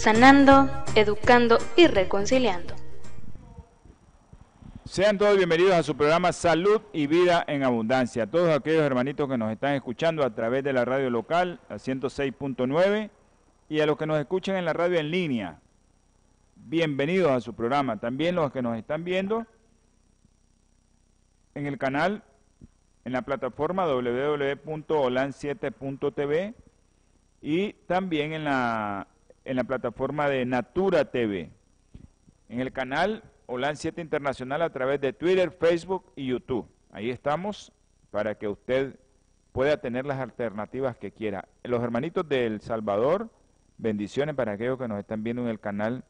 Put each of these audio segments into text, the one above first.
sanando, educando y reconciliando. Sean todos bienvenidos a su programa Salud y Vida en Abundancia. Todos aquellos hermanitos que nos están escuchando a través de la radio local, a 106.9, y a los que nos escuchan en la radio en línea, bienvenidos a su programa. También los que nos están viendo en el canal, en la plataforma www.olan7.tv y también en la en la plataforma de Natura TV, en el canal Holan 7 Internacional a través de Twitter, Facebook y YouTube. Ahí estamos para que usted pueda tener las alternativas que quiera. Los hermanitos de El Salvador, bendiciones para aquellos que nos están viendo en el canal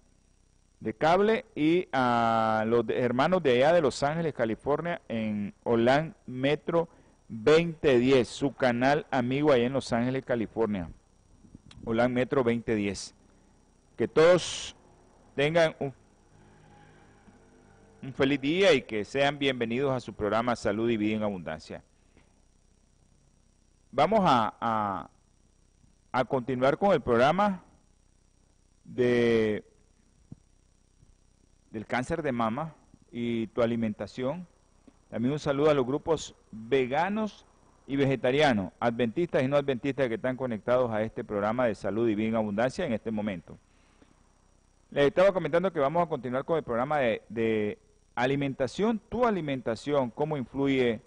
de cable y a los hermanos de allá de Los Ángeles, California, en Holan Metro 2010, su canal amigo allá en Los Ángeles, California. Holan Metro 2010. Que todos tengan un, feliz día y que sean bienvenidos a su programa Salud y Vida en Abundancia. Vamos a, a, continuar con el programa de, del cáncer de mama y tu alimentación. También un saludo a los grupos veganos y vegetarianos, adventistas y no adventistas que están conectados a este programa de salud y vida en abundancia en este momento. Les estaba comentando que vamos a continuar con el programa de, alimentación, tu alimentación, cómo influye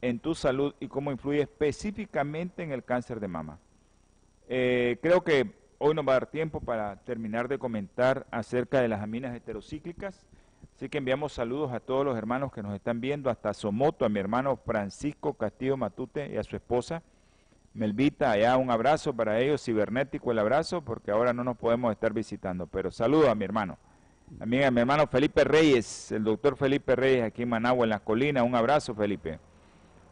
en tu salud y cómo influye específicamente en el cáncer de mama. Eh, creo que hoy nos va a dar tiempo para terminar de comentar acerca de las aminas heterocíclicas. Así que enviamos saludos a todos los hermanos que nos están viendo, hasta Somoto, a mi hermano Francisco Castillo Matute y a su esposa. Melvita, allá un abrazo para ellos, cibernético el abrazo, porque ahora no nos podemos estar visitando, pero saludo a mi hermano. También a mi hermano Felipe Reyes, el doctor Felipe Reyes aquí en Managua, en las colinas, un abrazo Felipe.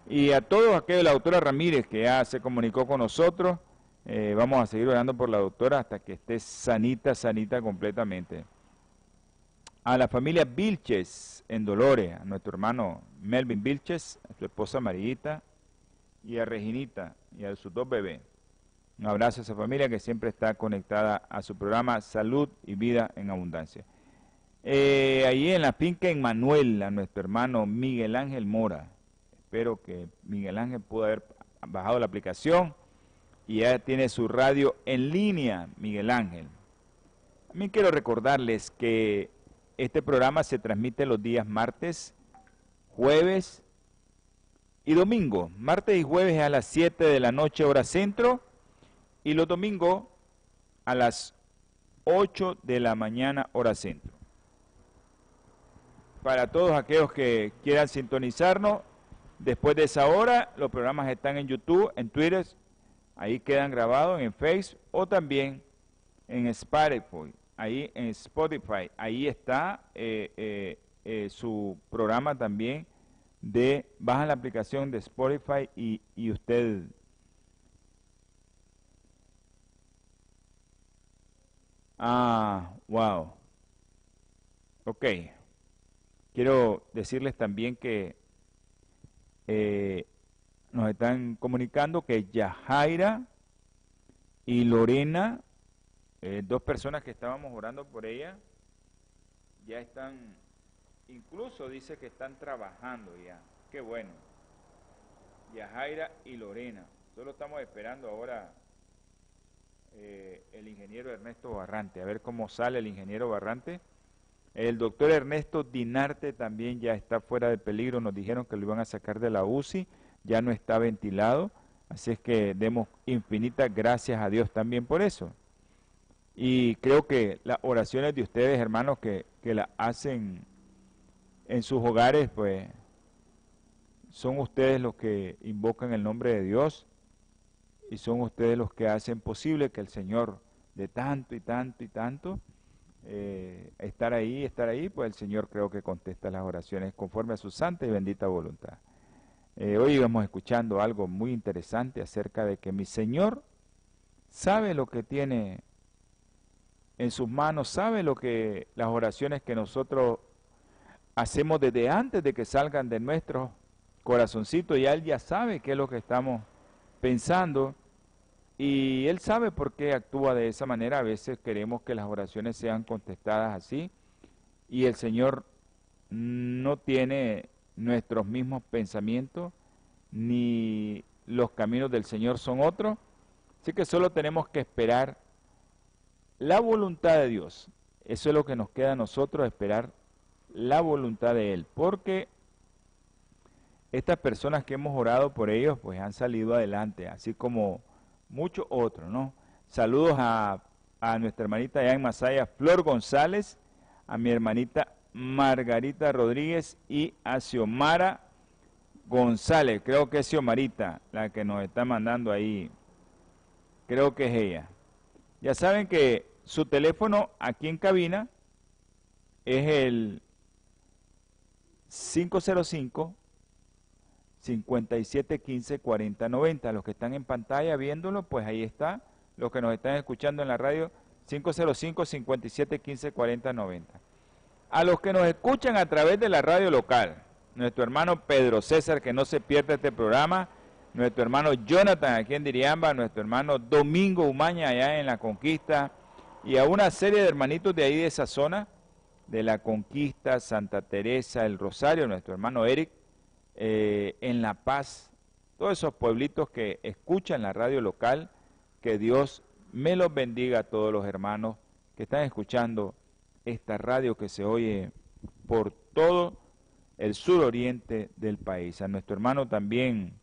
Y a todos aquellos, la doctora Ramírez, que ya se comunicó con nosotros, eh, vamos a seguir orando por la doctora hasta que esté sanita, sanita completamente. A la familia Vilches en Dolores, a nuestro hermano Melvin Vilches, a su esposa Marita y a Reginita, y a sus dos bebés. Un abrazo a esa familia que siempre está conectada a su programa Salud y Vida en Abundancia. Eh, ahí en la finca en Manuel, a nuestro hermano Miguel Ángel Mora. Espero que Miguel Ángel pueda haber bajado la aplicación y ya tiene su radio en línea, Miguel Ángel. También quiero recordarles que este programa se transmite los días martes, jueves y domingo, martes y jueves a las 7 de la noche hora centro. Y los domingos a las 8 de la mañana hora centro. Para todos aquellos que quieran sintonizarnos, después de esa hora los programas están en YouTube, en Twitter, ahí quedan grabados en Facebook o también en Spotify, ahí en Spotify, ahí está eh, eh, eh, su programa también de baja la aplicación de Spotify y, y usted Ah, wow. Ok. Quiero decirles también que eh, nos están comunicando que Yajaira y Lorena, eh, dos personas que estábamos orando por ella, ya están Incluso dice que están trabajando ya. Qué bueno. Yajaira y Lorena. Solo estamos esperando ahora eh, el ingeniero Ernesto Barrante. A ver cómo sale el ingeniero Barrante. El doctor Ernesto Dinarte también ya está fuera de peligro. Nos dijeron que lo iban a sacar de la UCI. Ya no está ventilado. Así es que demos infinitas gracias a Dios también por eso. Y creo que las oraciones de ustedes, hermanos, que, que la hacen en sus hogares, pues son ustedes los que invocan el nombre de Dios y son ustedes los que hacen posible que el Señor de tanto y tanto y tanto, eh, estar ahí, estar ahí, pues el Señor creo que contesta las oraciones conforme a su santa y bendita voluntad. Eh, hoy íbamos escuchando algo muy interesante acerca de que mi Señor sabe lo que tiene en sus manos, sabe lo que las oraciones que nosotros hacemos desde antes de que salgan de nuestro corazoncito, y Él ya sabe qué es lo que estamos pensando y Él sabe por qué actúa de esa manera. A veces queremos que las oraciones sean contestadas así y el Señor no tiene nuestros mismos pensamientos ni los caminos del Señor son otros. Así que solo tenemos que esperar la voluntad de Dios. Eso es lo que nos queda a nosotros, esperar la voluntad de Él. Porque estas personas que hemos orado por ellos, pues han salido adelante, así como muchos otros, ¿no? Saludos a, nuestra hermanita allá Masaya, Flor González, a mi hermanita Margarita Rodríguez y a Xiomara González, creo que es Xiomarita la que nos está mandando ahí, creo que es ella. Ya saben que su teléfono aquí en cabina es el 505 57 15 40 90. Los que están en pantalla viéndolo, pues ahí está. Los que nos están escuchando en la radio, 505 57 15 40 90. A los que nos escuchan a través de la radio local, nuestro hermano Pedro César, que no se pierda este programa, nuestro hermano Jonathan aquí en Diriamba, nuestro hermano Domingo Umaña allá en La Conquista, y a una serie de hermanitos de ahí de esa zona, de La Conquista, Santa Teresa, El Rosario, nuestro hermano Eric, eh, en La Paz, todos esos pueblitos que escuchan la radio local, que Dios me los bendiga a todos los hermanos que están escuchando esta radio que se oye por todo el suroriente del país. A nuestro hermano también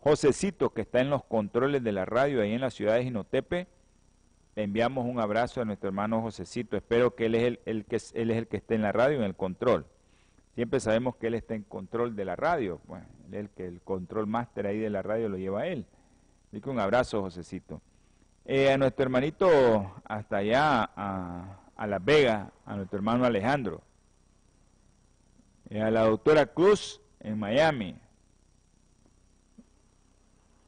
Josecito, que está en los controles de la radio ahí en la ciudad de Jinotepe, enviamos un abrazo a nuestro hermano Josecito. Espero que él es el, que, él es el que esté en la radio, en el control. Siempre sabemos que él está en control de la radio. Bueno, él que el control máster ahí de la radio lo lleva él. Así que un abrazo, Josecito. Eh, a nuestro hermanito hasta allá, a, a Las Vegas, a nuestro hermano Alejandro. Eh, a la doctora Cruz en Miami.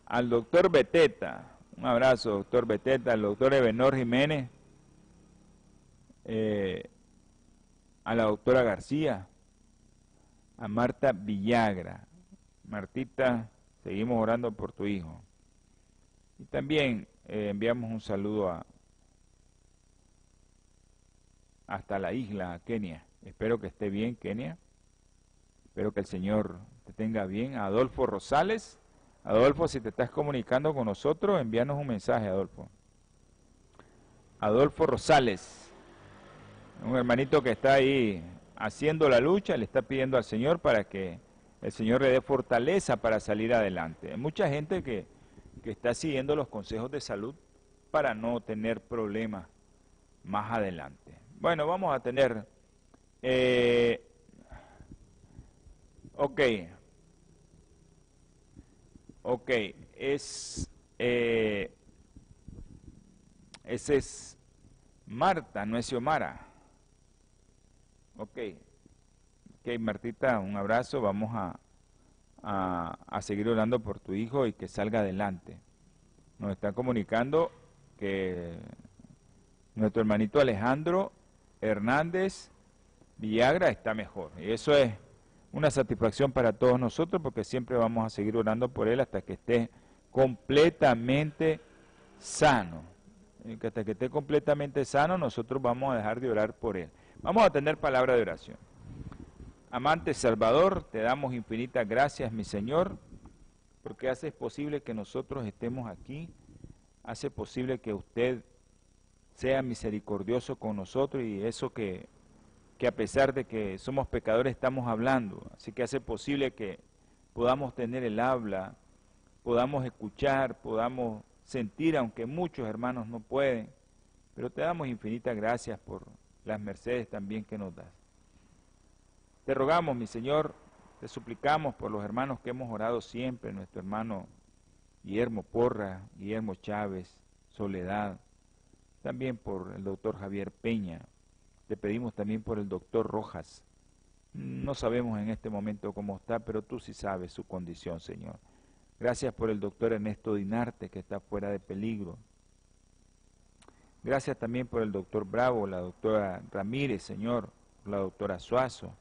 Al doctor Beteta. Un abrazo, doctor Beteta. Al doctor Ebenor Jiménez. Eh, a la doctora García a Marta Villagra. Martita, seguimos orando por tu hijo. Y también eh, enviamos un saludo a hasta la isla, Kenia. Espero que esté bien, Kenia. Espero que el Señor te tenga bien. Adolfo Rosales. Adolfo, si te estás comunicando con nosotros, envíanos un mensaje, Adolfo. Adolfo Rosales, un hermanito que está ahí haciendo la lucha, le está pidiendo al Señor para que el Señor le dé fortaleza para salir adelante. Hay mucha gente que, está siguiendo los consejos de salud para no tener problemas más adelante. Bueno, vamos a tener... Eh, ok. Ok, es... Eh, ese es Marta, no es Xiomara. Ok. Ok, Martita, un abrazo. Vamos a, a, seguir orando por tu hijo y que salga adelante. Nos está comunicando que nuestro hermanito Alejandro Hernández Villagra está mejor. Y eso es una satisfacción para todos nosotros porque siempre vamos a seguir orando por él hasta que esté completamente sano. Hasta que esté completamente sano nosotros vamos a dejar de orar por él. Vamos a tener palabra de oración. Amante Salvador, te damos infinitas gracias, mi Señor, porque hace posible que nosotros estemos aquí, hace posible que usted sea misericordioso con nosotros y eso que, que a pesar de que somos pecadores estamos hablando, así que hace posible que podamos tener el habla, podamos escuchar, podamos sentir, aunque muchos hermanos no pueden, pero te damos infinitas gracias por las mercedes también que nos das. Te rogamos, mi Señor, te suplicamos por los hermanos que hemos orado siempre, nuestro hermano Guillermo Porra, Guillermo Chávez, Soledad, también por el doctor Javier Peña, te pedimos también por el doctor Rojas. No sabemos en este momento cómo está, pero tú sí sabes su condición, Señor. Gracias por el doctor Ernesto Dinarte, que está fuera de peligro. Gracias también por el doctor Bravo, la doctora Ramírez, Señor, la doctora Suazo.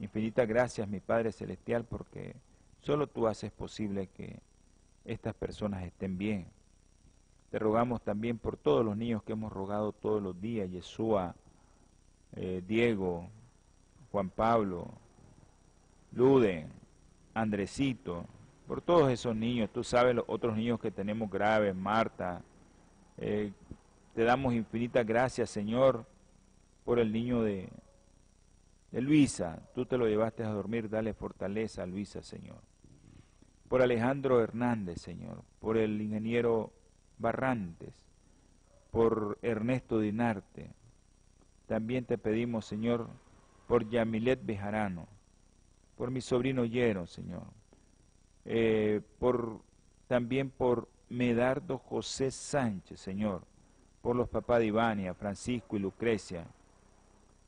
Infinitas gracias, mi Padre Celestial, porque solo tú haces posible que estas personas estén bien. Te rogamos también por todos los niños que hemos rogado todos los días, Yeshua, eh, Diego, Juan Pablo, Luden, Andresito, por todos esos niños, tú sabes los otros niños que tenemos graves, Marta, eh, te damos infinitas gracias, Señor, por el niño de, de Luisa, tú te lo llevaste a dormir, dale fortaleza a Luisa, Señor. Por Alejandro Hernández, Señor, por el ingeniero Barrantes, por Ernesto Dinarte. También te pedimos, Señor, por Yamilet Bejarano, por mi sobrino Yero, Señor, eh, por, también por Medardo José Sánchez, Señor, por los papás de Ivania, Francisco y Lucrecia,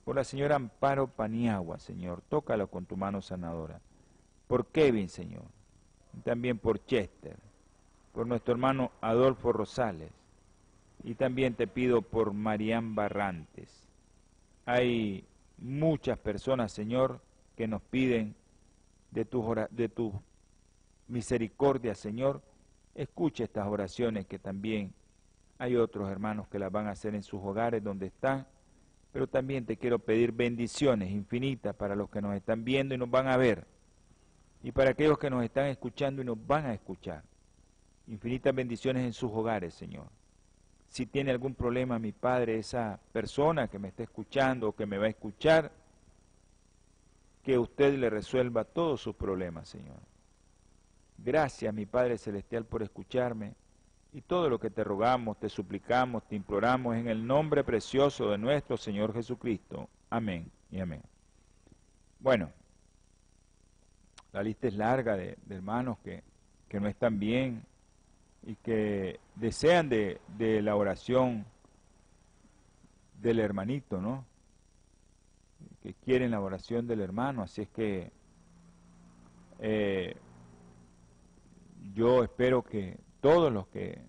por la señora Amparo Paniagua, Señor, tócalo con tu mano sanadora, por Kevin, Señor, también por Chester, por nuestro hermano Adolfo Rosales, y también te pido por Marián Barrantes. Hay muchas personas, Señor, que nos piden de tu, de misericordia, Señor. Escucha estas oraciones que también hay otros hermanos que las van a hacer en sus hogares donde están, pero también te quiero pedir bendiciones infinitas para los que nos están viendo y nos van a ver, y para aquellos que nos están escuchando y nos van a escuchar. Infinitas bendiciones en sus hogares, Señor. Si tiene algún problema mi Padre, esa persona que me está escuchando o que me va a escuchar, que usted le resuelva todos sus problemas, Señor. Gracias, mi Padre Celestial, por escucharme y todo lo que te rogamos, te suplicamos, te imploramos en el nombre precioso de nuestro Señor Jesucristo. Amén y amén. Bueno, la lista es larga de, hermanos que, que no están bien, y que desean de, la oración del hermanito, ¿no? Que quieren la oración del hermano, así es que eh, yo espero que todos los que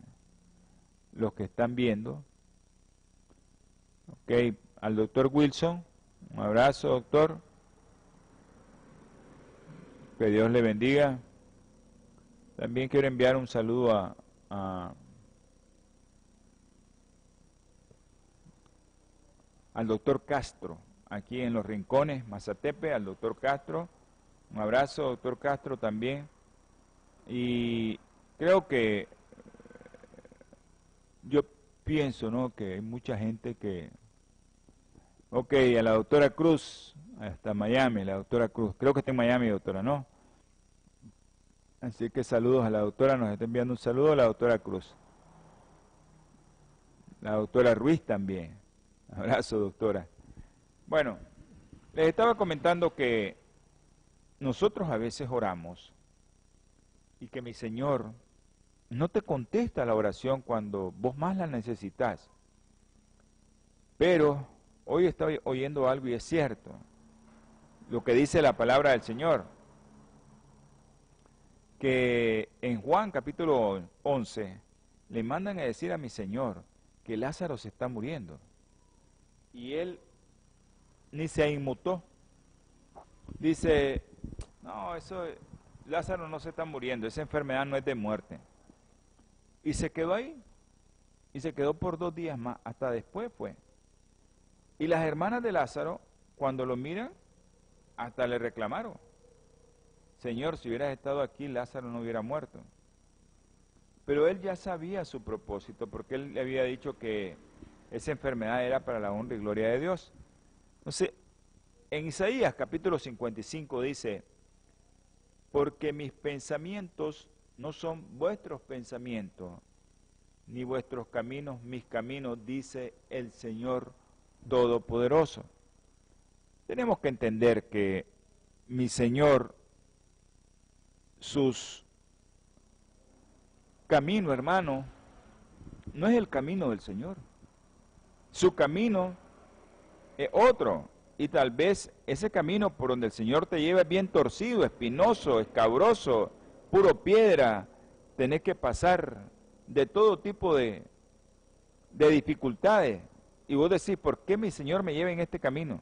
los que están viendo, ok, al doctor Wilson, un abrazo doctor, que Dios le bendiga. También quiero enviar un saludo a, al doctor Castro, aquí en Los Rincones, Mazatepe, al doctor Castro. Un abrazo, doctor Castro, también. Y creo que eh, yo pienso, ¿no? Que hay mucha gente que... Ok, a la doctora Cruz, hasta Miami, la doctora Cruz. Creo que está en Miami, doctora, ¿no? Así que saludos a la doctora, nos está enviando un saludo a la doctora Cruz. La doctora Ruiz también. Abrazo, doctora. Bueno, les estaba comentando que nosotros a veces oramos y que mi Señor no te contesta la oración cuando vos más la necesitas. Pero hoy estoy oyendo algo y es cierto. Lo que dice la palabra del Señor que en Juan capítulo 11 le mandan a decir a mi Señor que Lázaro se está muriendo. Y él ni se inmutó. Dice, no, eso, Lázaro no se está muriendo, esa enfermedad no es de muerte. Y se quedó ahí. Y se quedó por dos días más, hasta después fue. Y las hermanas de Lázaro, cuando lo miran, hasta le reclamaron. Señor, si hubieras estado aquí, Lázaro no hubiera muerto. Pero él ya sabía su propósito, porque él le había dicho que esa enfermedad era para la honra y gloria de Dios. Entonces, en Isaías capítulo 55 dice, porque mis pensamientos no son vuestros pensamientos, ni vuestros caminos mis caminos, dice el Señor Todopoderoso. Tenemos que entender que mi Señor sus camino, hermano, no es el camino del Señor. Su camino es otro. Y tal vez ese camino por donde el Señor te lleva es bien torcido, espinoso, escabroso, puro piedra. Tenés que pasar de todo tipo de, de dificultades. Y vos decís, ¿por qué mi Señor me lleva en este camino?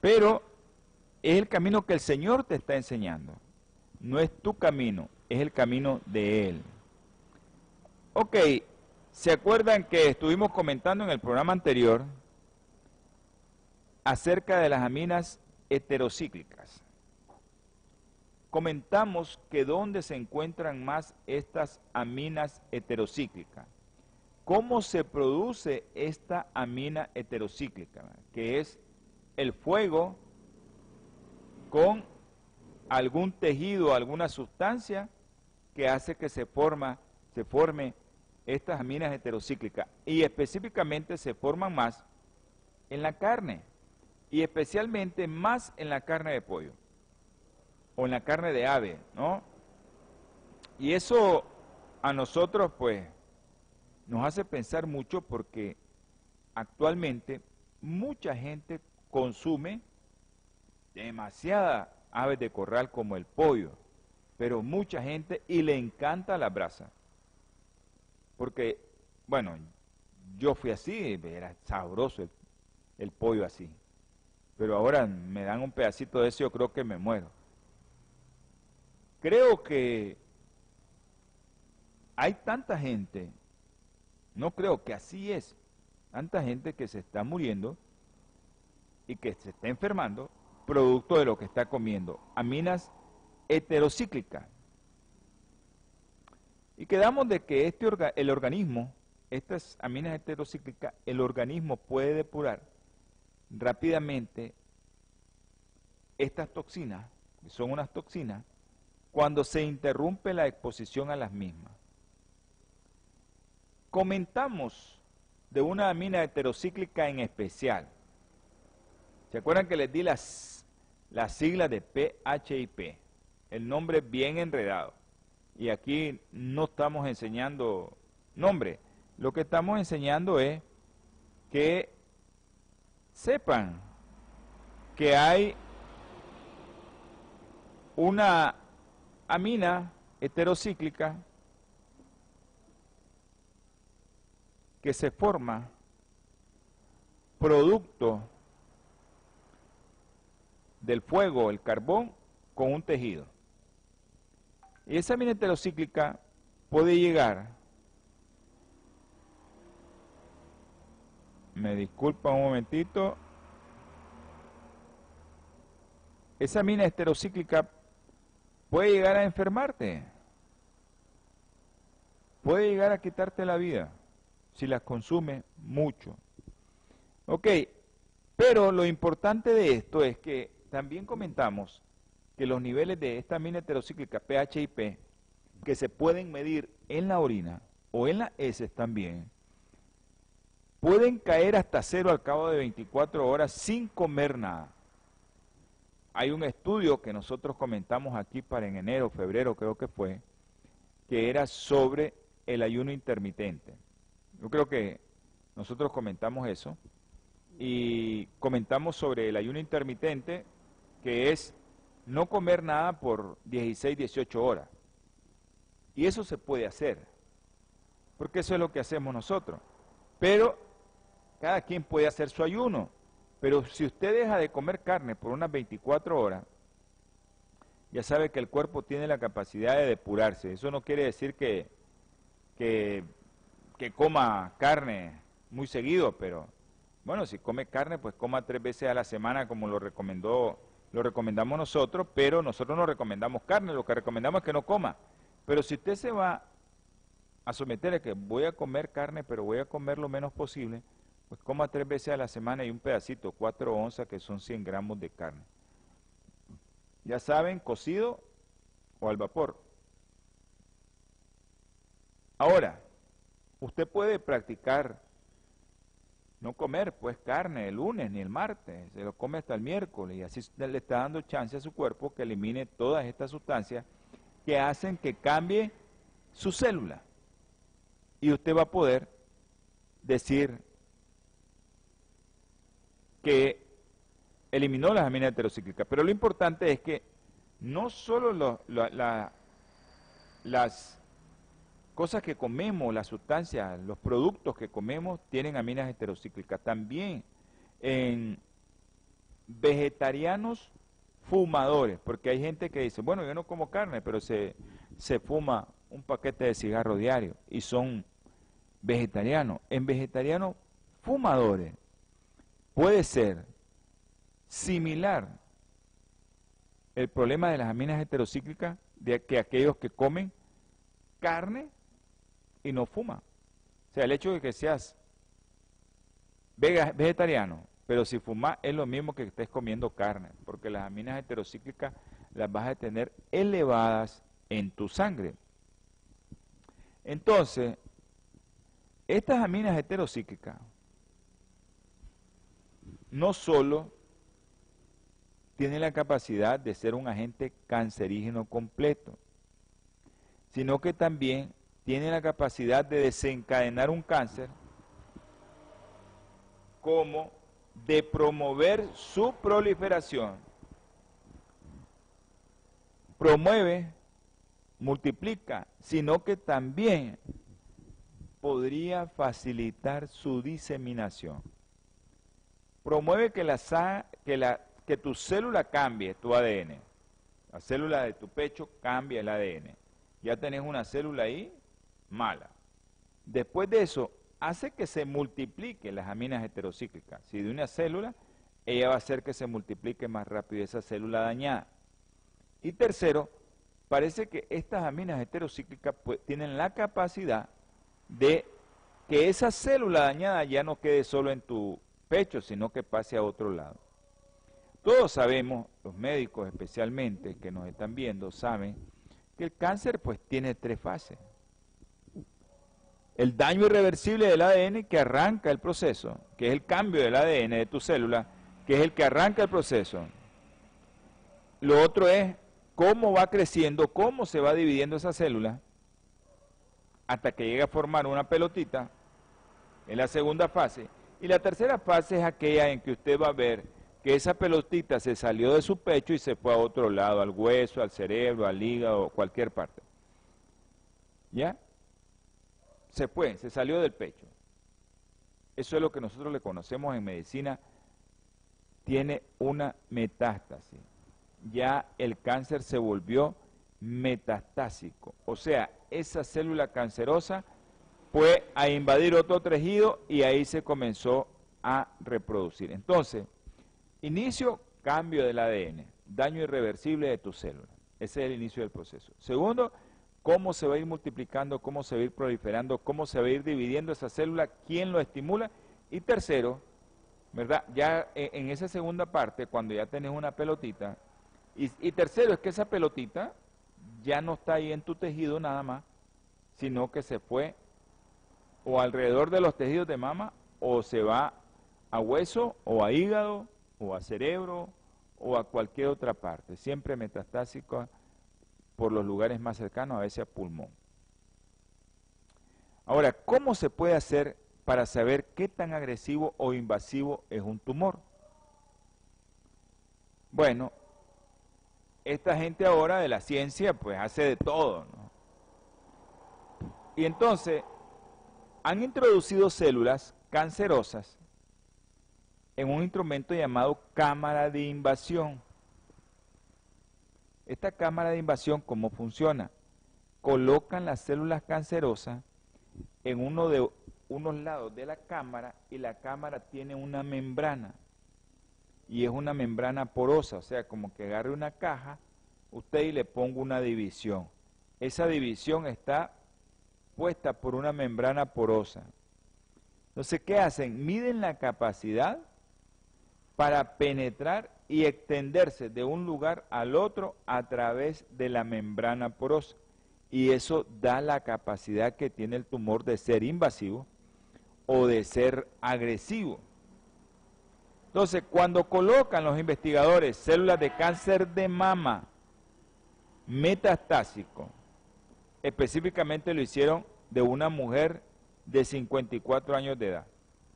Pero es el camino que el Señor te está enseñando. No es tu camino, es el camino de Él. Ok, ¿se acuerdan que estuvimos comentando en el programa anterior acerca de las aminas heterocíclicas? Comentamos que dónde se encuentran más estas aminas heterocíclicas. ¿Cómo se produce esta amina heterocíclica? Que es el fuego con algún tejido, alguna sustancia que hace que se, forma, se forme estas aminas heterocíclicas. Y específicamente se forman más en la carne. Y especialmente más en la carne de pollo. O en la carne de ave, ¿no? Y eso a nosotros, pues, nos hace pensar mucho porque actualmente mucha gente consume demasiada aves de corral como el pollo, pero mucha gente y le encanta la brasa. Porque, bueno, yo fui así, era sabroso el, el pollo así. Pero ahora me dan un pedacito de eso, yo creo que me muero. Creo que hay tanta gente no creo que así es. Tanta gente que se está muriendo y que se está enfermando producto de lo que está comiendo. Aminas heterocíclicas. Y quedamos de que este el organismo, estas aminas heterocíclicas, el organismo puede depurar rápidamente estas toxinas, que son unas toxinas, cuando se interrumpe la exposición a las mismas comentamos de una amina heterocíclica en especial. ¿Se acuerdan que les di las, las siglas de PHIP? El nombre bien enredado. Y aquí no estamos enseñando nombre. Lo que estamos enseñando es que sepan que hay una amina heterocíclica que se forma producto del fuego, el carbón, con un tejido. Y esa mina heterocíclica puede llegar, me disculpa un momentito, esa mina heterocíclica puede llegar a enfermarte, puede llegar a quitarte la vida si las consume mucho. Ok, pero lo importante de esto es que también comentamos que los niveles de esta mina heterocíclica pH y P, que se pueden medir en la orina o en las heces también, pueden caer hasta cero al cabo de 24 horas sin comer nada. Hay un estudio que nosotros comentamos aquí para en enero, febrero creo que fue, que era sobre el ayuno intermitente. Yo creo que nosotros comentamos eso y comentamos sobre el ayuno intermitente, que es no comer nada por 16, 18 horas. Y eso se puede hacer, porque eso es lo que hacemos nosotros. Pero cada quien puede hacer su ayuno. Pero si usted deja de comer carne por unas 24 horas, ya sabe que el cuerpo tiene la capacidad de depurarse. Eso no quiere decir que, que que coma carne muy seguido, pero bueno, si come carne, pues coma tres veces a la semana como lo recomendó, lo recomendamos nosotros, pero nosotros no recomendamos carne, lo que recomendamos es que no coma. Pero si usted se va a someter a que voy a comer carne, pero voy a comer lo menos posible, pues coma tres veces a la semana y un pedacito, cuatro onzas, que son 100 gramos de carne. Ya saben, cocido o al vapor. Ahora, Usted puede practicar no comer pues carne el lunes ni el martes, se lo come hasta el miércoles y así le está dando chance a su cuerpo que elimine todas estas sustancias que hacen que cambie su célula. Y usted va a poder decir, que eliminó las aminas heterocíclicas. Pero lo importante es que no solo las cosas que comemos, las sustancias, los productos que comemos tienen aminas heterocíclicas. También en vegetarianos fumadores, porque hay gente que dice, bueno, yo no como carne, pero se, se fuma un paquete de cigarro diario y son vegetarianos. En vegetarianos fumadores puede ser similar el problema de las aminas heterocíclicas de que aquellos que comen carne y no fuman. O sea, el hecho de que seas vegetariano, pero si fumas es lo mismo que estés comiendo carne, porque las aminas heterocíclicas las vas a tener elevadas en tu sangre. Entonces, estas aminas heterocíclicas no solo tienen la capacidad de ser un agente cancerígeno completo, sino que también tienen la capacidad de desencadenar un cáncer como de promover su proliferación. Promueve, multiplica, sino que también podría facilitar su diseminación. Promueve que, la, que, la, que tu célula cambie tu ADN. La célula de tu pecho cambia el ADN. Ya tenés una célula ahí mala. Después de eso, hace que se multipliquen las aminas heterocíclicas. Si de una célula, ella va a hacer que se multiplique más rápido esa célula dañada. Y tercero, parece que estas aminas heterocíclicas pues, tienen la capacidad de que esa célula dañada ya no quede solo en tu pecho, sino que pase a otro lado. Todos sabemos, los médicos especialmente que nos están viendo, saben que el cáncer pues tiene tres fases. El daño irreversible del ADN que arranca el proceso, que es el cambio del ADN de tu célula, que es el que arranca el proceso. Lo otro es cómo va creciendo, cómo se va dividiendo esa célula hasta que llegue a formar una pelotita en la segunda fase. Y la tercera fase es aquella en que usted va a ver que esa pelotita se salió de su pecho y se fue a otro lado, al hueso, al cerebro, al hígado, cualquier parte. ¿Ya? Se fue, se salió del pecho. Eso es lo que nosotros le conocemos en medicina. Tiene una metástasis. Ya el cáncer se volvió metastásico. O sea, esa célula cancerosa fue a invadir otro tejido y ahí se comenzó a reproducir. Entonces, inicio, cambio del ADN, daño irreversible de tu célula. Ese es el inicio del proceso. Segundo, cómo se va a ir multiplicando, cómo se va a ir proliferando, cómo se va a ir dividiendo esa célula, quién lo estimula. Y tercero, ¿verdad? Ya en esa segunda parte, cuando ya tenés una pelotita, y, y tercero es que esa pelotita ya no está ahí en tu tejido nada más, sino que se fue o alrededor de los tejidos de mama o se va a hueso o a hígado o a cerebro o a cualquier otra parte, siempre metastásico por los lugares más cercanos, a veces a pulmón. Ahora, ¿cómo se puede hacer para saber qué tan agresivo o invasivo es un tumor? Bueno, esta gente ahora de la ciencia pues hace de todo, ¿no? Y entonces han introducido células cancerosas en un instrumento llamado cámara de invasión. Esta cámara de invasión, ¿cómo funciona? Colocan las células cancerosas en uno de unos lados de la cámara y la cámara tiene una membrana y es una membrana porosa, o sea, como que agarre una caja, usted y le ponga una división. Esa división está puesta por una membrana porosa. Entonces, ¿qué hacen? Miden la capacidad para penetrar y extenderse de un lugar al otro a través de la membrana porosa. Y eso da la capacidad que tiene el tumor de ser invasivo o de ser agresivo. Entonces, cuando colocan los investigadores células de cáncer de mama metastásico, específicamente lo hicieron de una mujer de 54 años de edad.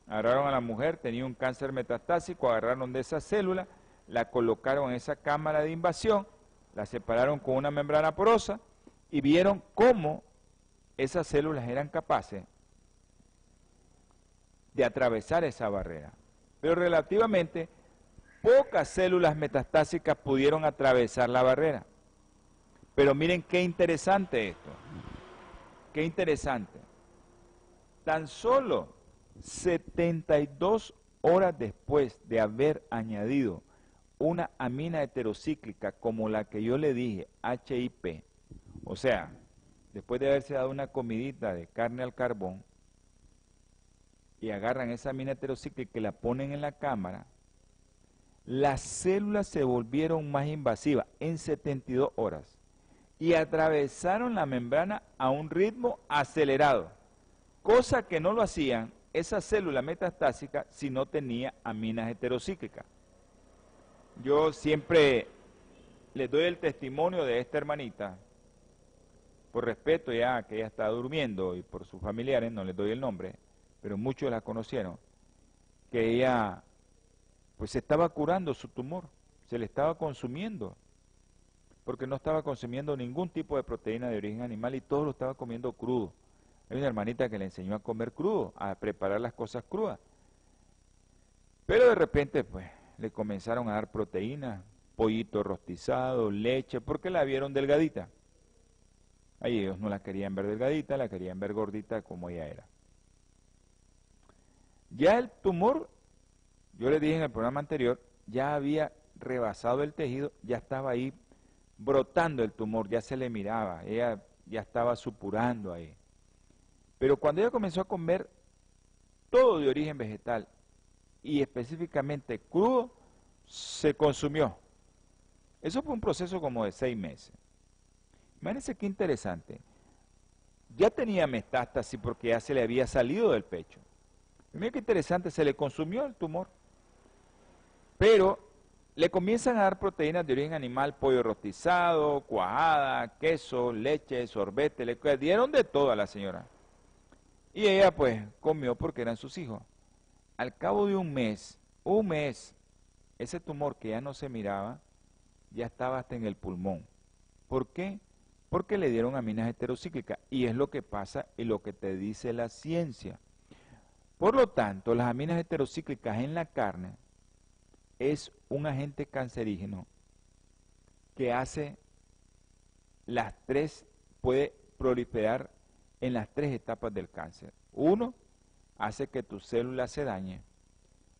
Agarraron a la mujer, tenía un cáncer metastásico, agarraron de esa célula, la colocaron en esa cámara de invasión, la separaron con una membrana porosa y vieron cómo esas células eran capaces de atravesar esa barrera. Pero relativamente pocas células metastásicas pudieron atravesar la barrera. Pero miren qué interesante esto. Qué interesante. Tan solo 72 horas después de haber añadido una amina heterocíclica como la que yo le dije, HIP, o sea, después de haberse dado una comidita de carne al carbón, y agarran esa amina heterocíclica y la ponen en la cámara, las células se volvieron más invasivas en 72 horas y atravesaron la membrana a un ritmo acelerado, cosa que no lo hacían esa célula metastásica si no tenía aminas heterocíclicas. Yo siempre les doy el testimonio de esta hermanita, por respeto ya que ella está durmiendo y por sus familiares, no les doy el nombre, pero muchos la conocieron, que ella pues estaba curando su tumor, se le estaba consumiendo, porque no estaba consumiendo ningún tipo de proteína de origen animal y todo lo estaba comiendo crudo. Hay una hermanita que le enseñó a comer crudo, a preparar las cosas crudas. Pero de repente, pues, le comenzaron a dar proteínas, pollito rostizado, leche, porque la vieron delgadita. Ahí ellos no la querían ver delgadita, la querían ver gordita como ella era. Ya el tumor, yo le dije en el programa anterior, ya había rebasado el tejido, ya estaba ahí brotando el tumor, ya se le miraba, ella ya estaba supurando ahí. Pero cuando ella comenzó a comer todo de origen vegetal y específicamente crudo, se consumió. Eso fue un proceso como de seis meses. Imagínense qué interesante. Ya tenía metástasis porque ya se le había salido del pecho. Miren qué interesante, se le consumió el tumor. Pero le comienzan a dar proteínas de origen animal, pollo rostizado, cuajada, queso, leche, sorbete, le dieron de todo a la señora. Y ella pues comió porque eran sus hijos. Al cabo de un mes, un mes, ese tumor que ya no se miraba, ya estaba hasta en el pulmón. ¿Por qué? Porque le dieron aminas heterocíclicas. Y es lo que pasa y lo que te dice la ciencia. Por lo tanto, las aminas heterocíclicas en la carne es un agente cancerígeno que hace las tres, puede proliferar en las tres etapas del cáncer. Uno, hace que tu célula se dañe.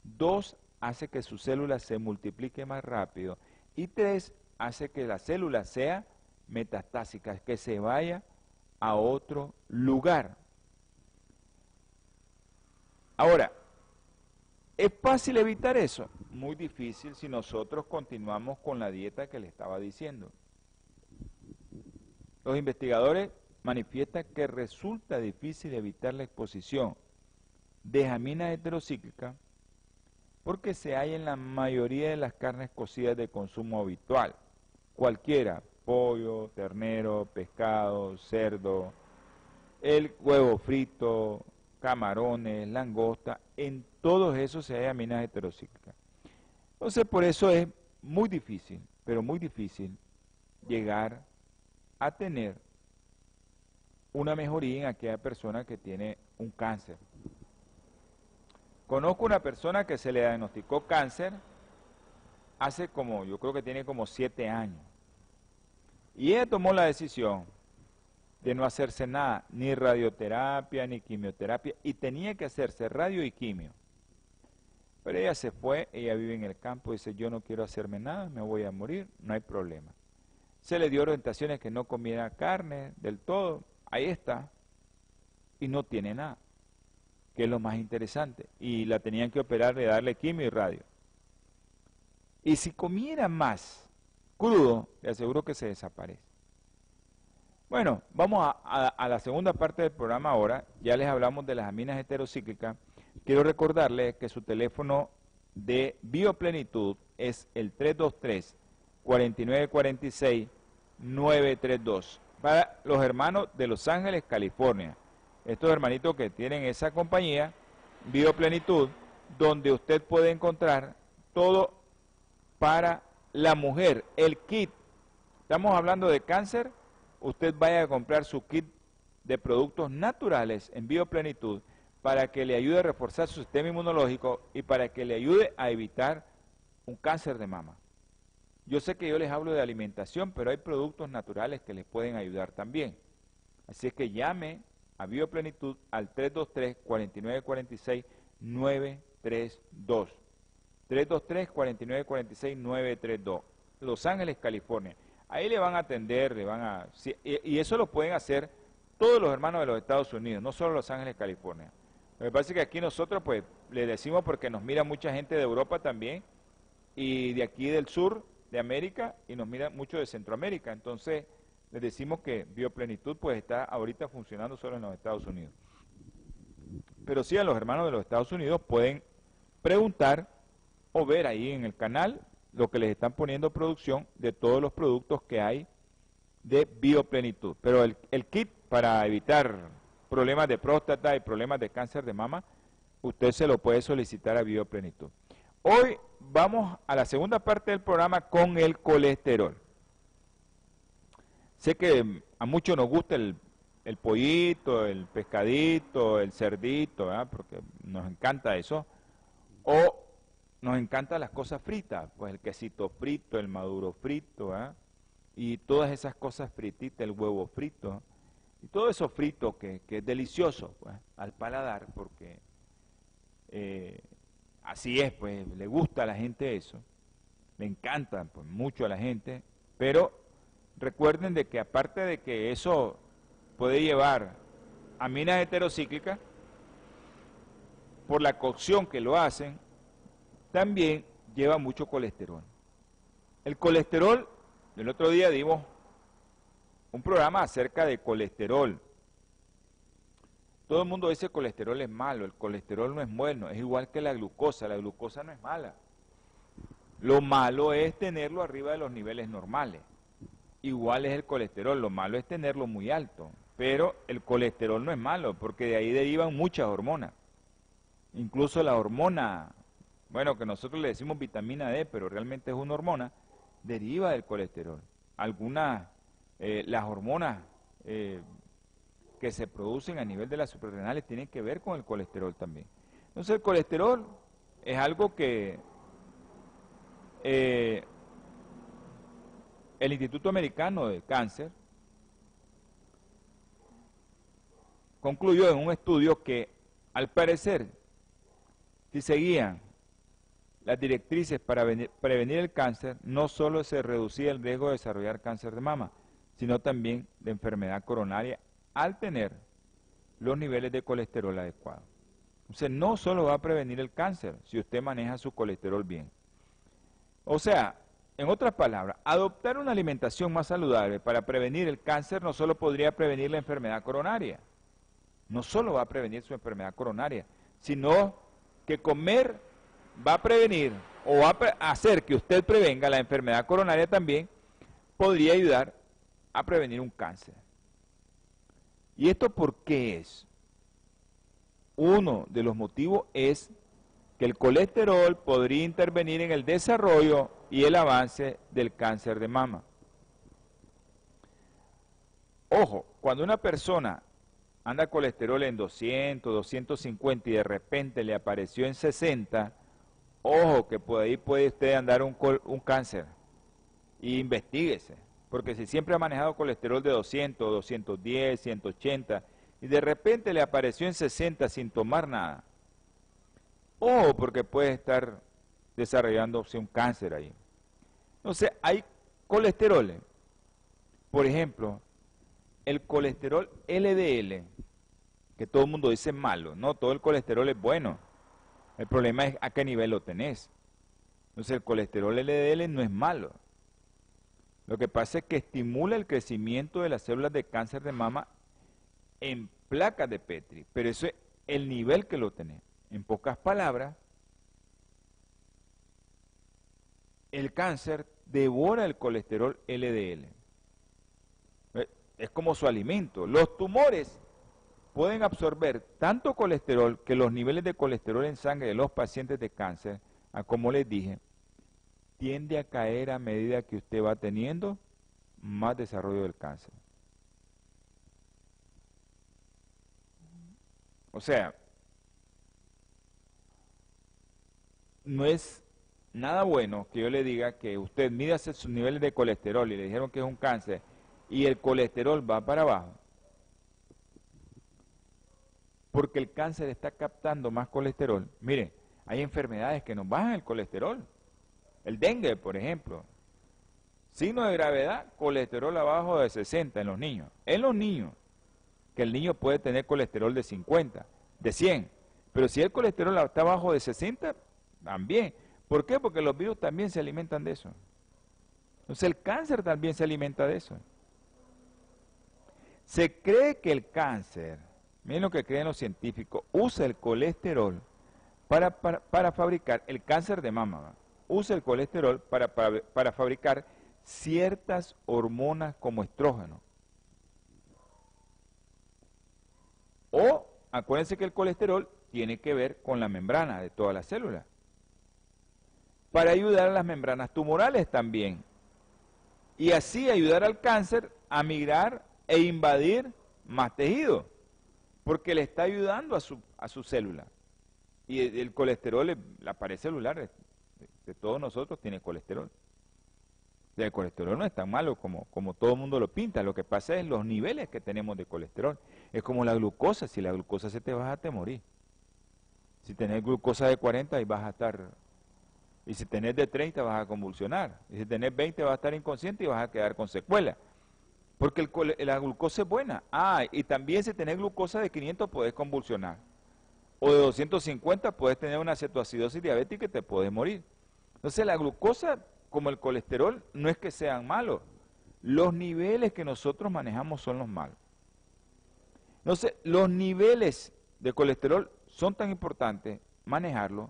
Dos, hace que su célula se multiplique más rápido. Y tres, hace que la célula sea metastásica, que se vaya a otro lugar. Ahora, ¿es fácil evitar eso? Muy difícil si nosotros continuamos con la dieta que le estaba diciendo. Los investigadores manifiestan que resulta difícil evitar la exposición de jaminas heterocíclicas porque se hay en la mayoría de las carnes cocidas de consumo habitual, cualquiera, pollo, ternero, pescado, cerdo, el huevo frito, camarones, langosta, en todos esos se hay aminas heterocíclicas. Entonces, por eso es muy difícil, pero muy difícil, llegar a tener una mejoría en aquella persona que tiene un cáncer. Conozco una persona que se le diagnosticó cáncer hace como, yo creo que tiene como siete años. Y ella tomó la decisión de no hacerse nada, ni radioterapia, ni quimioterapia, y tenía que hacerse radio y quimio. Pero ella se fue, ella vive en el campo, dice, yo no quiero hacerme nada, me voy a morir, no hay problema. Se le dio orientaciones que no comiera carne del todo, ahí está, y no tiene nada, que es lo más interesante. Y la tenían que operar de darle quimio y radio. Y si comiera más crudo, le aseguro que se desaparece. Bueno, vamos a, la segunda parte del programa ahora. Ya les hablamos de las aminas heterocíclicas. Quiero recordarles que su teléfono de bioplenitud es el 323-4946-932 para los hermanos de Los Ángeles, California. Estos hermanitos que tienen esa compañía Bioplenitud, donde usted puede encontrar todo para la mujer, el kit. Estamos hablando de cáncer, usted vaya a comprar su kit de productos naturales en Bioplenitud para que le ayude a reforzar su sistema inmunológico y para que le ayude a evitar un cáncer de mama. Yo sé que yo les hablo de alimentación, pero hay productos naturales que les pueden ayudar también. Así es que llame a Bioplenitud al 323-4946-932. 323-4946-932. Los Ángeles, California. Ahí le van a atender, le van a... y eso lo pueden hacer todos los hermanos de los Estados Unidos, no solo Los Ángeles, California. Me parece que aquí nosotros, pues, le decimos porque nos mira mucha gente de Europa también, y de aquí del sur de América, y nos mira mucho de Centroamérica. Entonces, les decimos que Bioplenitud, pues, está ahorita funcionando solo en los Estados Unidos. Pero sí a los hermanos de los Estados Unidos pueden preguntar o ver ahí en el canal lo que les están poniendo producción de todos los productos que hay de bioplenitud. Pero el, el kit para evitar problemas de próstata y problemas de cáncer de mama, usted se lo puede solicitar a Bioplenitud. Hoy vamos a la segunda parte del programa con el colesterol. Sé que a muchos nos gusta el, pollito, el pescadito, el cerdito, porque nos encanta eso. O nos encantan las cosas fritas, pues el quesito frito, el maduro frito, y todas esas cosas frititas, el huevo frito. Y todo eso frito que, es delicioso pues, al paladar, porque eh, así es, pues le gusta a la gente eso, le encanta pues, mucho a la gente, pero recuerden de que aparte de que eso puede llevar a minas heterocíclicas, por la cocción que lo hacen, también lleva mucho colesterol. El colesterol, el otro día dimos un programa acerca de colesterol. Todo el mundo dice que colesterol es malo, el colesterol no es bueno, es igual que la glucosa, la glucosa no es mala. Lo malo es tenerlo arriba de los niveles normales. Igual es el colesterol, lo malo es tenerlo muy alto. Pero el colesterol no es malo, porque de ahí derivan muchas hormonas. Incluso la hormona, bueno, que nosotros le decimos vitamina D, pero realmente es una hormona, deriva del colesterol. Algunas eh, las hormonas eh, que se producen a nivel de las suprarrenales tienen que ver con el colesterol también. Entonces el colesterol es algo que eh, el Instituto Americano de Cáncer concluyó en un estudio que al parecer si seguían las directrices para prevenir el cáncer, no solo se reducía el riesgo de desarrollar cáncer de mama, sino también de enfermedad coronaria al tener los niveles de colesterol adecuados. Entonces, no solo va a prevenir el cáncer si usted maneja su colesterol bien. O sea, en otras palabras, adoptar una alimentación más saludable para prevenir el cáncer no solo podría prevenir la enfermedad coronaria, no solo va a prevenir su enfermedad coronaria, sino que comer va a prevenir o va a hacer que usted prevenga la enfermedad coronaria también, podría ayudar a prevenir un cáncer. ¿Y esto por qué es? Uno de los motivos es que el colesterol podría intervenir en el desarrollo y el avance del cáncer de mama. Ojo, cuando una persona anda colesterol en 200, 250 y de repente le apareció en 60, ojo que por ahí puede usted andar un, cáncer. Y investiguese. Porque si siempre ha manejado colesterol de 200, 210, 180 y de repente le apareció en 60 sin tomar nada, o porque puede estar desarrollándose un cáncer ahí. Entonces, hay colesterol. Por ejemplo, el colesterol LDL, que todo el mundo dice malo, no, todo el colesterol es bueno. El problema es a qué nivel lo tenés. Entonces, el colesterol LDL no es malo. Lo que pasa es que estimula el crecimiento de las células de cáncer de mama en placas de Petri, pero eso es el nivel que lo tenemos. En pocas palabras, el cáncer devora el colesterol LDL. Eh, es como su alimento. Los tumores pueden absorber tanto colesterol que los niveles de colesterol en sangre de los pacientes de cáncer, como les dije, tiende a caer a medida que usted va teniendo más desarrollo del cáncer. O sea, no es nada bueno que yo le diga que usted mídase sus niveles de colesterol y le dijeron que es un cáncer y el colesterol va para abajo. Porque el cáncer está captando más colesterol. Mire, hay enfermedades que nos bajan el colesterol. El dengue, por ejemplo. Signo de gravedad, colesterol abajo de 60 en los niños. En los niños, que el niño puede tener colesterol de 50, de 100. Pero si el colesterol está abajo de 60, también. ¿Por qué? Porque los virus también se alimentan de eso. Entonces el cáncer también se alimenta de eso. Se cree que el cáncer, miren lo que creen los científicos, usa el colesterol para, para, fabricar el cáncer de mama. Usa el colesterol para, para fabricar ciertas hormonas como estrógeno. O acuérdense que el colesterol tiene que ver con la membrana de todas las células para ayudar a las membranas tumorales también. Y así ayudar al cáncer a migrar e invadir más tejido, porque le está ayudando a su, a su célula. Y el, colesterol, la pared celular de, todos nosotros tiene colesterol. el colesterol no es tan malo como, como todo el mundo lo pinta, lo que pasa es los niveles que tenemos de colesterol. Es como la glucosa, si la glucosa se te baja te morir. Si tenés glucosa de 40 y vas a estar y si tenés de 30 vas a convulsionar. Y si tenés 20 vas a estar inconsciente y vas a quedar con secuela. Porque el, la glucosa es buena. Ah, y también si tenés glucosa de 500 puedes convulsionar. O de 250 puedes tener una cetoacidosis diabética y te puedes morir. Entonces la glucosa, como el colesterol, no es que sean malos. Los niveles que nosotros manejamos son los malos. Entonces, los niveles de colesterol son tan importantes manejarlos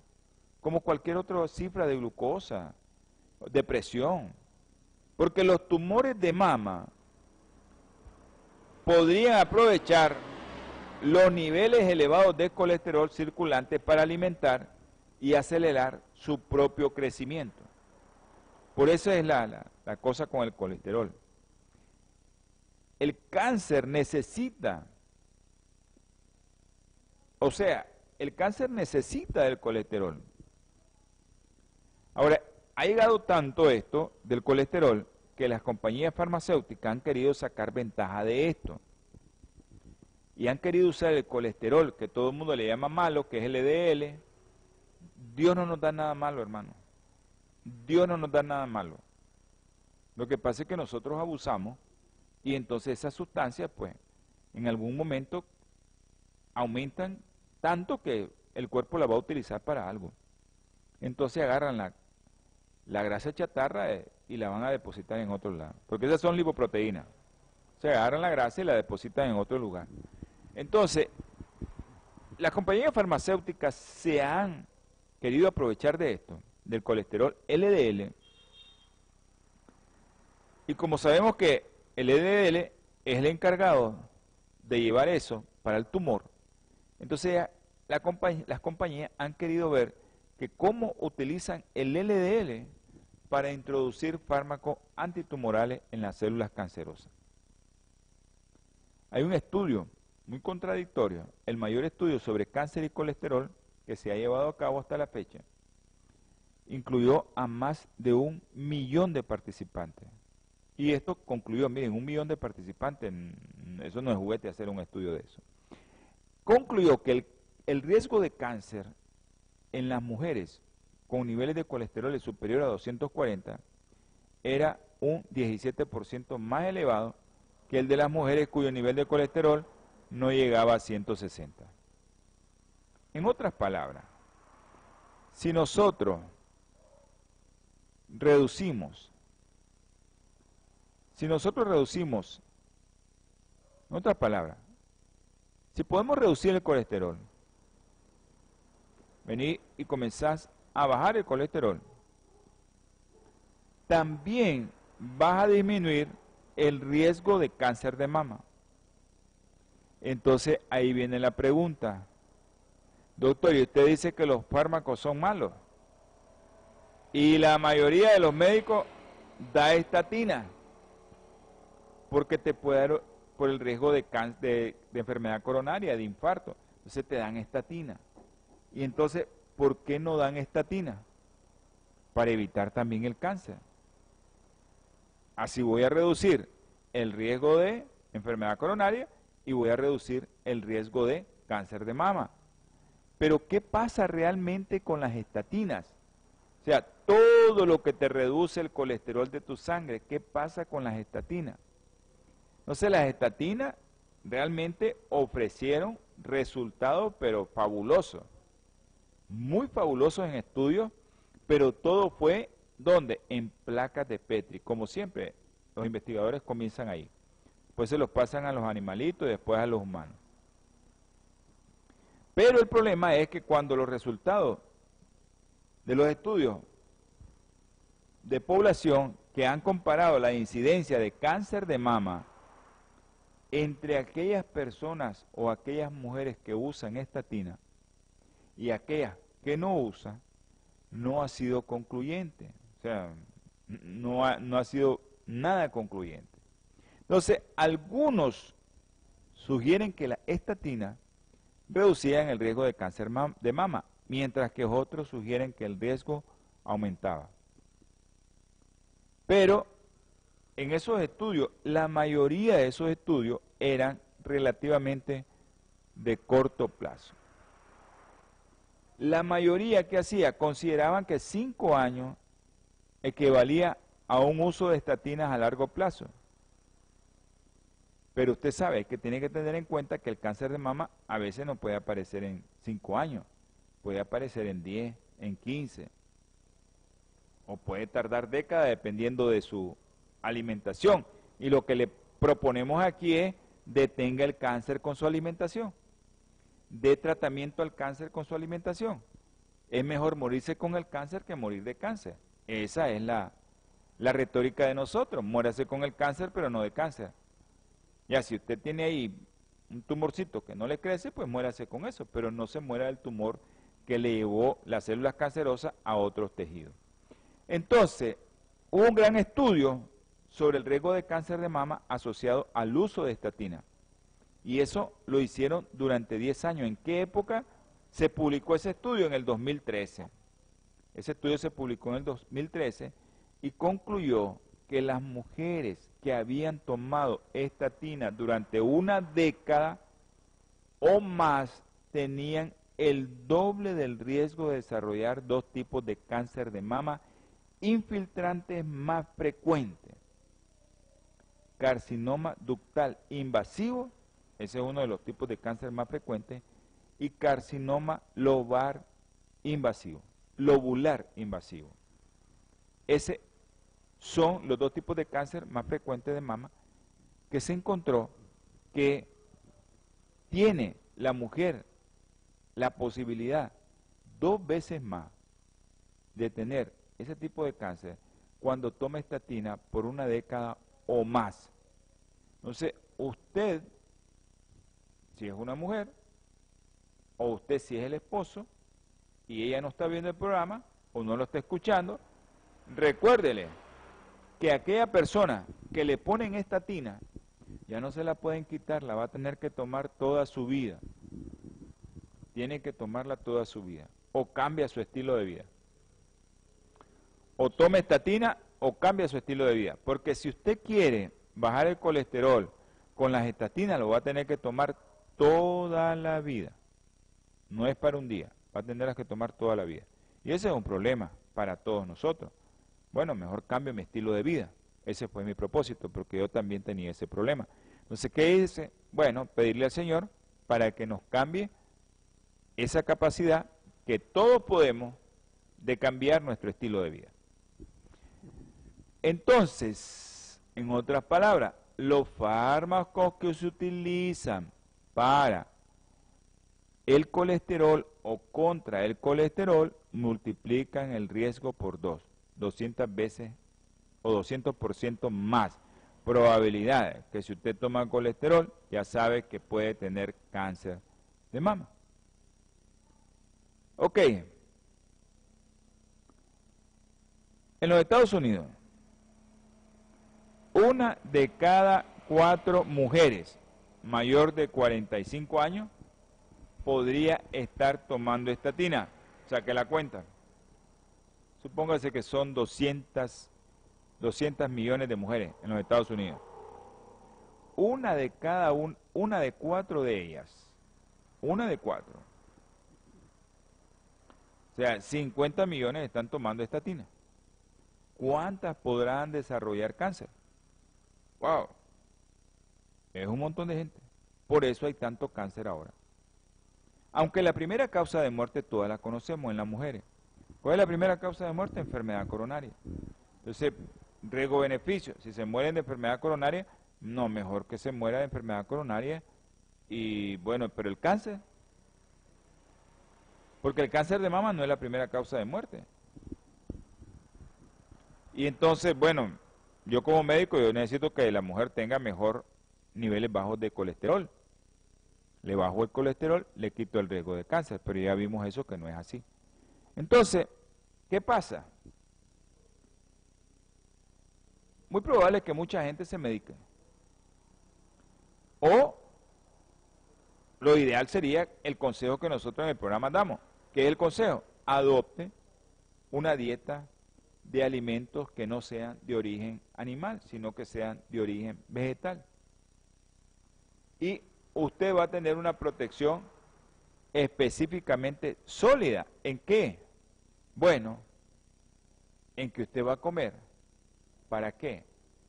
como cualquier otra cifra de glucosa, de presión. Porque los tumores de mama podrían aprovechar los niveles elevados de colesterol circulante para alimentar y acelerar su propio crecimiento. Por eso es la, la cosa con el colesterol. El cáncer necesita, o sea, el cáncer necesita del colesterol. Ahora, ha llegado tanto esto del colesterol que las compañías farmacéuticas han querido sacar ventaja de esto. Y han querido usar el colesterol, que todo el mundo le llama malo, que es LDL. Dios no nos da nada malo, hermano. Dios no nos da nada malo. Lo que pasa es que nosotros abusamos y entonces esas sustancias, pues, en algún momento aumentan tanto que el cuerpo la va a utilizar para algo. Entonces agarran la la grasa chatarra eh, y la van a depositar en otro lado. Porque esas son lipoproteínas. Se agarran la grasa y la depositan en otro lugar. Entonces, las compañías farmacéuticas se han querido aprovechar de esto, del colesterol LDL. Y como sabemos que el LDL es el encargado de llevar eso para el tumor, entonces las compañías han querido ver que cómo utilizan el LDL para introducir fármacos antitumorales en las células cancerosas. Hay un estudio muy contradictorio, el mayor estudio sobre cáncer y colesterol que se ha llevado a cabo hasta la fecha, incluyó a más de un millón de participantes. Y esto concluyó, miren, un millón de participantes, eso no es juguete hacer un estudio de eso. Concluyó que el, el riesgo de cáncer en las mujeres con niveles de colesterol superior a 240 era un 17% más elevado que el de las mujeres cuyo nivel de colesterol no llegaba a 160. En otras palabras, si nosotros reducimos, si nosotros reducimos, en otras palabras, si podemos reducir el colesterol, venir y comenzás a bajar el colesterol, también vas a disminuir el riesgo de cáncer de mama. Entonces ahí viene la pregunta. Doctor, y usted dice que los fármacos son malos. Y la mayoría de los médicos da estatina porque te puede dar por el riesgo de, de, enfermedad coronaria, de infarto. Entonces te dan estatina. Y entonces, ¿por qué no dan estatina? Para evitar también el cáncer. Así voy a reducir el riesgo de enfermedad coronaria y voy a reducir el riesgo de cáncer de mama. Pero ¿qué pasa realmente con las estatinas? O sea, todo lo que te reduce el colesterol de tu sangre, ¿qué pasa con las estatinas? Entonces las estatinas realmente ofrecieron resultados, pero fabulosos, muy fabulosos en estudios, pero todo fue donde en placas de Petri, como siempre, los investigadores comienzan ahí. Después se los pasan a los animalitos y después a los humanos. Pero el problema es que cuando los resultados de los estudios de población que han comparado la incidencia de cáncer de mama entre aquellas personas o aquellas mujeres que usan estatina y aquellas que no usan, no ha sido concluyente. O sea, no ha, no ha sido nada concluyente. Entonces, algunos sugieren que la estatina reducía el riesgo de cáncer de mama, mientras que otros sugieren que el riesgo aumentaba. Pero en esos estudios, la mayoría de esos estudios eran relativamente de corto plazo. La mayoría que hacía consideraban que cinco años equivalía a un uso de estatinas a largo plazo. Pero usted sabe que tiene que tener en cuenta que el cáncer de mama a veces no puede aparecer en cinco años, puede aparecer en 10, en 15, o puede tardar décadas dependiendo de su alimentación. Y lo que le proponemos aquí es detenga el cáncer con su alimentación, dé tratamiento al cáncer con su alimentación. Es mejor morirse con el cáncer que morir de cáncer. Esa es la, la retórica de nosotros, muérase con el cáncer pero no de cáncer. Ya si usted tiene ahí un tumorcito que no le crece, pues muérase con eso, pero no se muera del tumor que le llevó las células cancerosas a otros tejidos. Entonces, hubo un gran estudio sobre el riesgo de cáncer de mama asociado al uso de estatina. Y eso lo hicieron durante 10 años. ¿En qué época se publicó ese estudio? En el 2013. Ese estudio se publicó en el 2013 y concluyó que las mujeres que habían tomado estatina durante una década o más tenían el doble del riesgo de desarrollar dos tipos de cáncer de mama infiltrantes más frecuentes carcinoma ductal invasivo, ese es uno de los tipos de cáncer más frecuentes, y carcinoma lobar invasivo, lobular invasivo. Ese son los dos tipos de cáncer más frecuentes de mama que se encontró que tiene la mujer la posibilidad dos veces más de tener ese tipo de cáncer cuando toma estatina por una década o más. Entonces, usted, si es una mujer, o usted si es el esposo, y ella no está viendo el programa, o no lo está escuchando, recuérdele que aquella persona que le ponen estatina, ya no se la pueden quitar, la va a tener que tomar toda su vida. Tiene que tomarla toda su vida. O cambia su estilo de vida. O tome estatina o cambia su estilo de vida. Porque si usted quiere bajar el colesterol con las estatinas, lo va a tener que tomar toda la vida. No es para un día, va a tener que tomar toda la vida. Y ese es un problema para todos nosotros. Bueno, mejor cambio mi estilo de vida. Ese fue mi propósito, porque yo también tenía ese problema. Entonces, ¿qué hice? Bueno, pedirle al Señor para que nos cambie esa capacidad que todos podemos de cambiar nuestro estilo de vida. Entonces, en otras palabras, los fármacos que se utilizan para el colesterol o contra el colesterol multiplican el riesgo por dos, 200 veces o 200% más. probabilidades que si usted toma colesterol, ya sabe que puede tener cáncer de mama. Ok. En los Estados Unidos, una de cada cuatro mujeres mayor de 45 años podría estar tomando estatina. Saque la cuenta. Supóngase que son 200, 200 millones de mujeres en los Estados Unidos. Una de cada un, una de cuatro de ellas, una de cuatro. O sea, 50 millones están tomando estatina. ¿Cuántas podrán desarrollar cáncer? Wow. Es un montón de gente. Por eso hay tanto cáncer ahora. Aunque la primera causa de muerte todas la conocemos en las mujeres. ¿Cuál es la primera causa de muerte? Enfermedad coronaria. Entonces, riesgo-beneficio. Si se mueren de enfermedad coronaria, no, mejor que se muera de enfermedad coronaria. Y bueno, pero el cáncer. Porque el cáncer de mama no es la primera causa de muerte. Y entonces, bueno, yo como médico, yo necesito que la mujer tenga mejor niveles bajos de colesterol. Le bajo el colesterol, le quito el riesgo de cáncer, pero ya vimos eso que no es así. Entonces, ¿qué pasa? Muy probable que mucha gente se medique. O lo ideal sería el consejo que nosotros en el programa damos. ¿Qué es el consejo? Adopte una dieta de alimentos que no sean de origen animal, sino que sean de origen vegetal. Y usted va a tener una protección específicamente sólida. ¿En qué? Bueno, en que usted va a comer. ¿Para qué?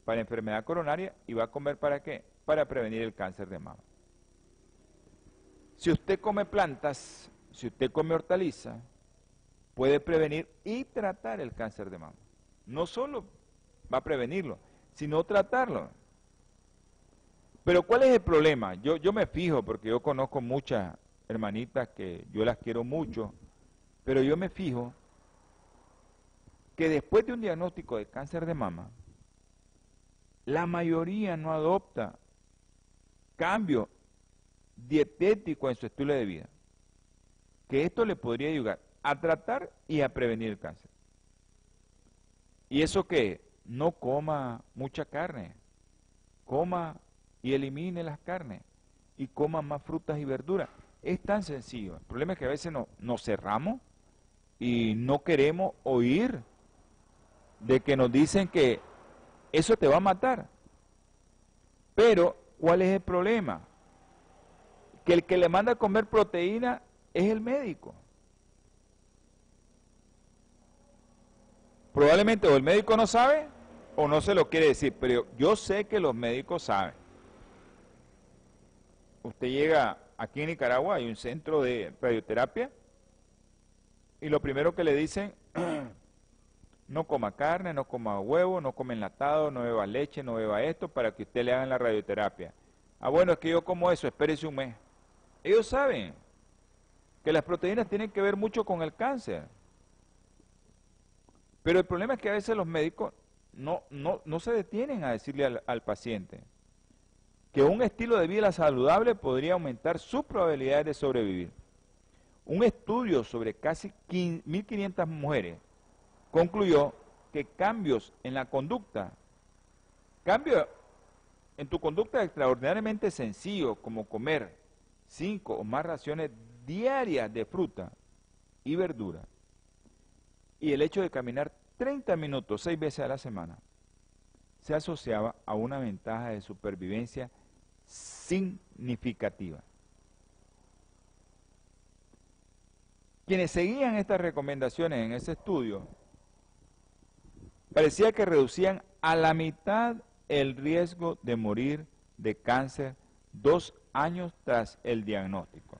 Para enfermedad coronaria y va a comer para qué? Para prevenir el cáncer de mama. Si usted come plantas, si usted come hortaliza, puede prevenir y tratar el cáncer de mama. No solo va a prevenirlo, sino tratarlo. Pero ¿cuál es el problema? Yo, yo me fijo, porque yo conozco muchas hermanitas que yo las quiero mucho, pero yo me fijo que después de un diagnóstico de cáncer de mama, la mayoría no adopta cambio dietético en su estilo de vida, que esto le podría ayudar a tratar y a prevenir el cáncer. ¿Y eso que No coma mucha carne, coma y elimine las carnes y coma más frutas y verduras. Es tan sencillo. El problema es que a veces no, nos cerramos y no queremos oír de que nos dicen que eso te va a matar. Pero, ¿cuál es el problema? Que el que le manda a comer proteína es el médico. Probablemente o el médico no sabe o no se lo quiere decir, pero yo sé que los médicos saben. Usted llega aquí en Nicaragua, hay un centro de radioterapia, y lo primero que le dicen, no coma carne, no coma huevo, no coma enlatado, no beba leche, no beba esto, para que usted le hagan la radioterapia. Ah, bueno, es que yo como eso, espérese un mes. Ellos saben que las proteínas tienen que ver mucho con el cáncer. Pero el problema es que a veces los médicos no, no, no se detienen a decirle al, al, paciente que un estilo de vida saludable podría aumentar sus probabilidades de sobrevivir. Un estudio sobre casi 1.500 mujeres concluyó que cambios en la conducta, cambios en tu conducta extraordinariamente sencillo, como comer cinco o más raciones diarias de fruta y verdura, y el hecho de caminar 30 minutos seis veces a la semana se asociaba a una ventaja de supervivencia significativa. Quienes seguían estas recomendaciones en ese estudio parecía que reducían a la mitad el riesgo de morir de cáncer dos años tras el diagnóstico.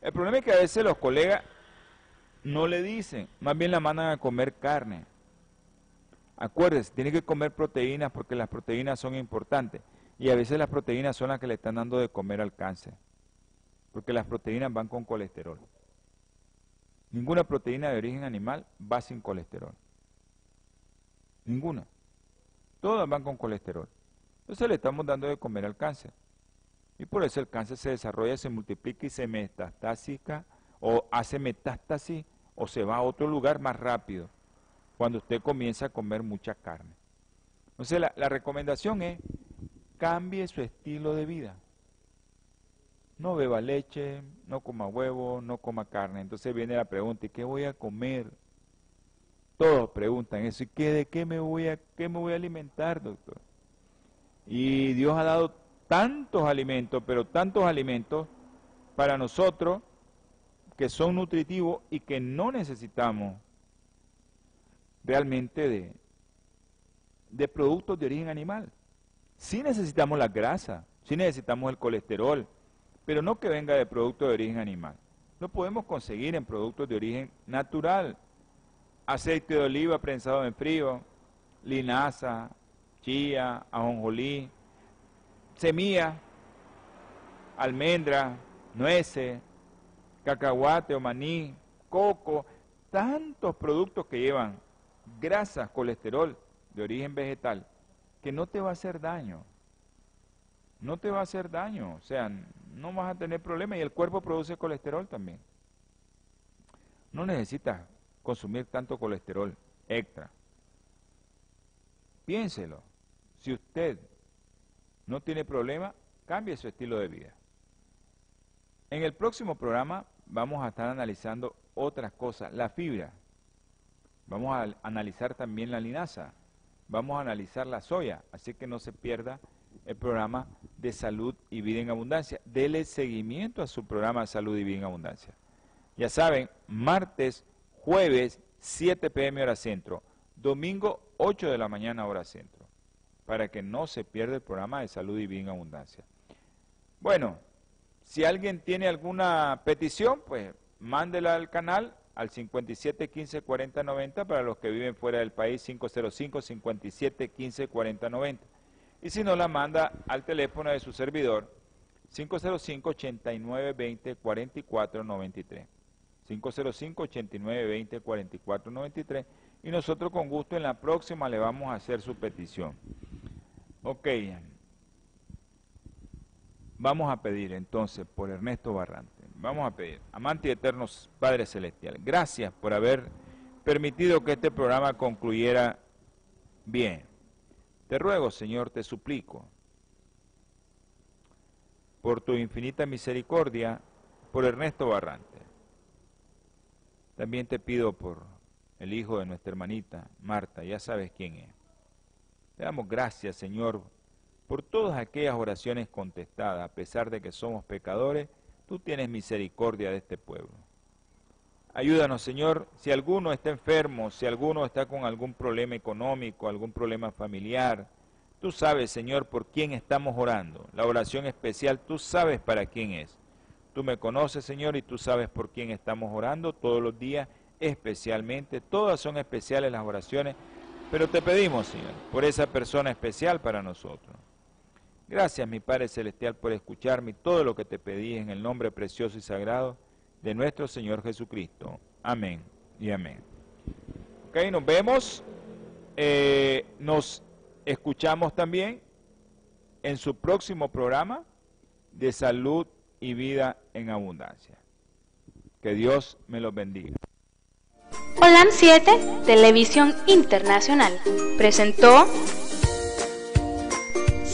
El problema es que a veces los colegas no le dicen, más bien la mandan a comer carne. Acuérdese, tiene que comer proteínas porque las proteínas son importantes. Y a veces las proteínas son las que le están dando de comer al cáncer. Porque las proteínas van con colesterol. Ninguna proteína de origen animal va sin colesterol. Ninguna. Todas van con colesterol. Entonces le estamos dando de comer al cáncer. Y por eso el cáncer se desarrolla, se multiplica y se metastásica o hace metástasis o se va a otro lugar más rápido cuando usted comienza a comer mucha carne. Entonces la, la recomendación es cambie su estilo de vida. No beba leche, no coma huevo, no coma carne. Entonces viene la pregunta, ¿y qué voy a comer? Todos preguntan eso, ¿y qué, de qué me voy a, qué me voy a alimentar, doctor? Y Dios ha dado tantos alimentos, pero tantos alimentos para nosotros que son nutritivos y que no necesitamos realmente de, de productos de origen animal. Sí necesitamos la grasa, sí necesitamos el colesterol, pero no que venga de productos de origen animal. Lo podemos conseguir en productos de origen natural. Aceite de oliva prensado en frío, linaza, chía, ajonjolí, semilla, almendra, nueces, cacahuate o maní, coco, tantos productos que llevan grasas, colesterol de origen vegetal, que no te va a hacer daño. No te va a hacer daño, o sea, no vas a tener problemas y el cuerpo produce colesterol también. No necesitas consumir tanto colesterol extra. Piénselo. Si usted no tiene problema, cambie su estilo de vida. En el próximo programa vamos a estar analizando otras cosas, la fibra. Vamos a analizar también la linaza. Vamos a analizar la soya, así que no se pierda el programa de salud y vida en abundancia. Dele seguimiento a su programa de salud y vida en abundancia. Ya saben, martes, jueves, 7 pm hora centro, domingo 8 de la mañana hora centro, para que no se pierda el programa de salud y vida en abundancia. Bueno, si alguien tiene alguna petición, pues mándela al canal al 57 15 40 90 para los que viven fuera del país 505 57 15 40 90 y si no la manda al teléfono de su servidor 505 89 20 44 93 505 89 20 44 93 y nosotros con gusto en la próxima le vamos a hacer su petición. Ok. Vamos a pedir entonces por Ernesto Barrante vamos a pedir amante y eternos Padre Celestial gracias por haber permitido que este programa concluyera bien te ruego, Señor, te suplico, por tu infinita misericordia, por Ernesto Barrante. También te pido por el hijo de nuestra hermanita, Marta, ya sabes quién es. Te damos gracias, Señor, por todas aquellas oraciones contestadas, a pesar de que somos pecadores, tú tienes misericordia de este pueblo. Ayúdanos, Señor, si alguno está enfermo, si alguno está con algún problema económico, algún problema familiar. Tú sabes, Señor, por quién estamos orando. La oración especial, tú sabes para quién es. Tú me conoces, Señor, y tú sabes por quién estamos orando todos los días, especialmente. Todas son especiales las oraciones, pero te pedimos, Señor, por esa persona especial para nosotros. Gracias, mi Padre Celestial, por escucharme y todo lo que te pedí en el nombre precioso y sagrado de nuestro Señor Jesucristo. Amén y amén. Ok, nos vemos. Eh, nos escuchamos también en su próximo programa de salud y vida en abundancia. Que Dios me los bendiga. Holan 7, Televisión Internacional, presentó